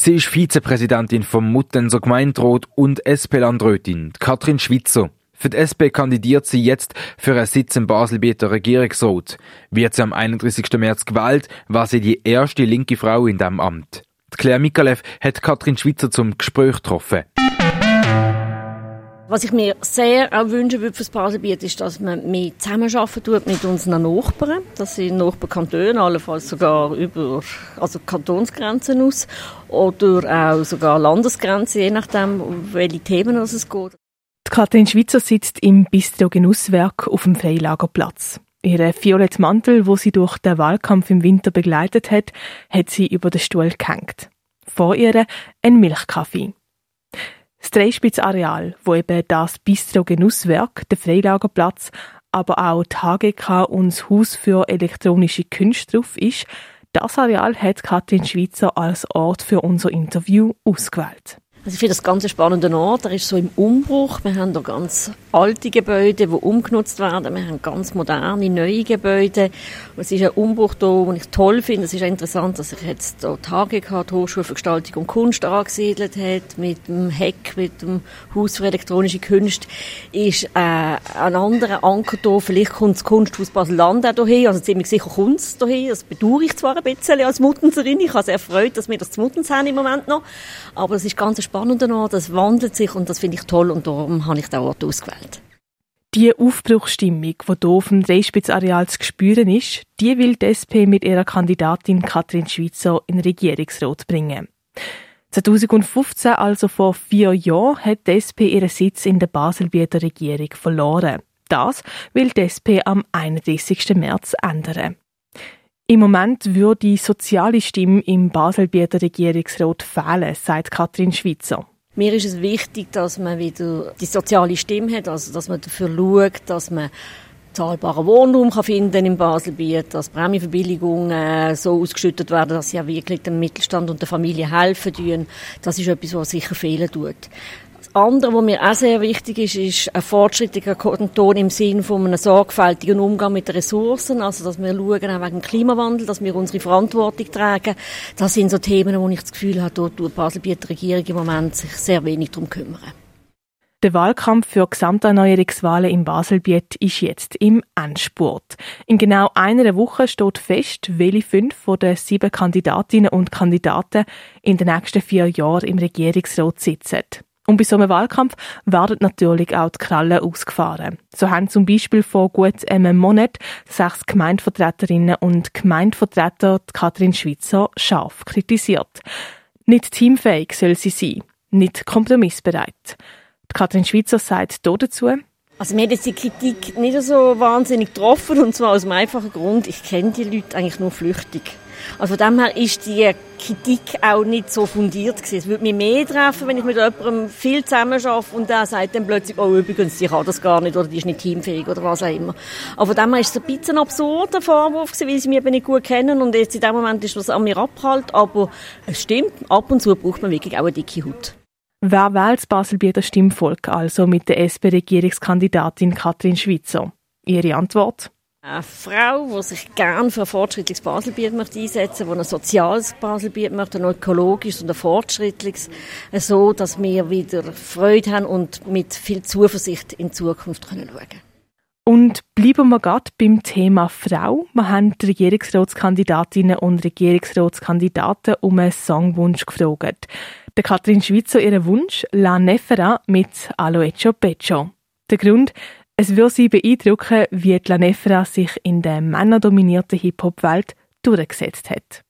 Sie ist Vizepräsidentin vom Muttenser Gemeinderat und SP-Landrätin, Katrin Schwitzer. Für die SP kandidiert sie jetzt für einen Sitz im Baselbieter Regierungsrat. Wird sie am 31. März gewählt, war sie die erste linke Frau in diesem Amt. Claire Mikalev hat Katrin Schwitzer zum Gespräch getroffen. Was ich mir sehr auch wünschen würde für das Baselbiet ist, dass man mehr zusammenarbeiten tut mit unseren Nachbarn. Das sind Nachbarkantone, allenfalls sogar über also Kantonsgrenzen aus oder auch sogar Landesgrenzen, je nachdem, um welche Themen es geht. Die Katrin Schwitzer sitzt im Bistro Genusswerk auf dem Freilagerplatz. Ihren violetten Mantel, wo sie durch den Wahlkampf im Winter begleitet hat, hat sie über den Stuhl gehängt. Vor ihr ein Milchkaffee. Das Dreispitzareal, wo eben das Bistro Genusswerk, der Freilagerplatz, aber auch die HGK und das Haus für elektronische Künste drauf ist, das Areal hat Katrin Schweizer als Ort für unser Interview ausgewählt. Also ich finde das ganz spannender Ort. Er ist so im Umbruch. Wir haben da ganz alte Gebäude, die umgenutzt werden. Wir haben ganz moderne, neue Gebäude. Und es ist ein Umbruch da, den ich toll finde. Es ist auch interessant, dass sich jetzt da HGK, die Hochschule für Gestaltung und Kunst, angesiedelt hat. Mit dem Heck, mit dem Haus für elektronische Künste. Ist äh, ein anderer Anker da. Vielleicht kommt das Kunsthaus Basel-Land auch dahin. Also ziemlich sicher kommt es dahin. Das bedauere ich zwar ein bisschen als Muttenserin. Ich habe sehr erfreut, dass wir das zu Muttens haben im Moment noch. Aber es ist ganz spannend spannender Ort, das wandelt sich und das finde ich toll und darum habe ich den Ort ausgewählt. Die Aufbruchsstimmung, die hier auf dem Dreispitzareal zu spüren ist, die will die SP mit ihrer Kandidatin Katrin Schweizer in Regierungsrat bringen. 2015, also vor vier Jahren, hat die SP ihren Sitz in der Baselbieter Regierung verloren. Das will die SP am 31. März ändern. Im Moment würde die soziale Stimme im Baselbieter Regierungsrat fehlen, sagt Katrin Schweizer. Mir ist es wichtig, dass man wieder die soziale Stimme hat, also dass man dafür schaut, dass man zahlbaren Wohnraum kann finden im Baselbiet, dass Prämienverbilligungen so ausgeschüttet werden, dass sie auch wirklich dem Mittelstand und der Familie helfen tun. Das ist etwas, was sicher fehlen tut. Das andere, was mir auch sehr wichtig ist, ist ein fortschrittlicher Kanton im Sinne von einem sorgfältigen Umgang mit den Ressourcen, also dass wir schauen, auch wegen Klimawandel, dass wir unsere Verantwortung tragen. Das sind so Themen, wo ich das Gefühl habe, dort tut die Baselbieter Regierung im Moment sich sehr wenig darum kümmern. Der Wahlkampf für Gesamterneuerungswahlen im Baselbiet ist jetzt im Endspurt. In genau einer Woche steht fest, welche fünf von den sieben Kandidatinnen und Kandidaten in den nächsten vier Jahren im Regierungsrat sitzen. Und bei so einem Wahlkampf werden natürlich auch die Krallen ausgefahren. So haben zum Beispiel vor gut einem Monat sechs Gemeindevertreterinnen und Gemeindevertreter Katrin Schweizer scharf kritisiert. Nicht teamfähig soll sie sein, nicht kompromissbereit. Katrin Schweizer sagt dazu, also mir hat jetzt die Kritik nicht so wahnsinnig getroffen und zwar aus einem einfachen Grund, ich kenne die Leute eigentlich nur flüchtig. Also von dem her ist die Kritik auch nicht so fundiert gewesen. Es würde mich mehr treffen, wenn ich mit jemandem viel zusammen arbeite und der sagt dann plötzlich, oh übrigens, ich kann das gar nicht oder die ist nicht teamfähig oder was auch immer. Aber von dem her ist es ein bisschen ein absurder Vorwurf gewesen, weil sie mich eben nicht gut kennen und jetzt in dem Moment ist was an mir abgehalten. Aber es stimmt, ab und zu braucht man wirklich auch eine dicke Haut. Wer wählt das Baselbieter Stimmvolk also mit der SP-Regierungskandidatin Katrin Schweizer? Ihre Antwort? Eine Frau, die sich gerne für ein fortschrittliches Baselbiet einsetzen möchte, die ein soziales Baselbiet möchte, ein ökologisches und ein fortschrittliches, so dass wir wieder Freude haben und mit viel Zuversicht in die Zukunft können schauen und bleiben wir gerade beim Thema Frau. Wir haben die Regierungsratskandidatinnen und Regierungsratskandidaten um einen Songwunsch gefragt. Der Katrin Schweizer ihren Wunsch La Nefera mit Aloecho Pecho. Der Grund, es würde sie beeindrucken, wie die La Nefera sich in der männerdominierten Hip-Hop-Welt durchgesetzt hat.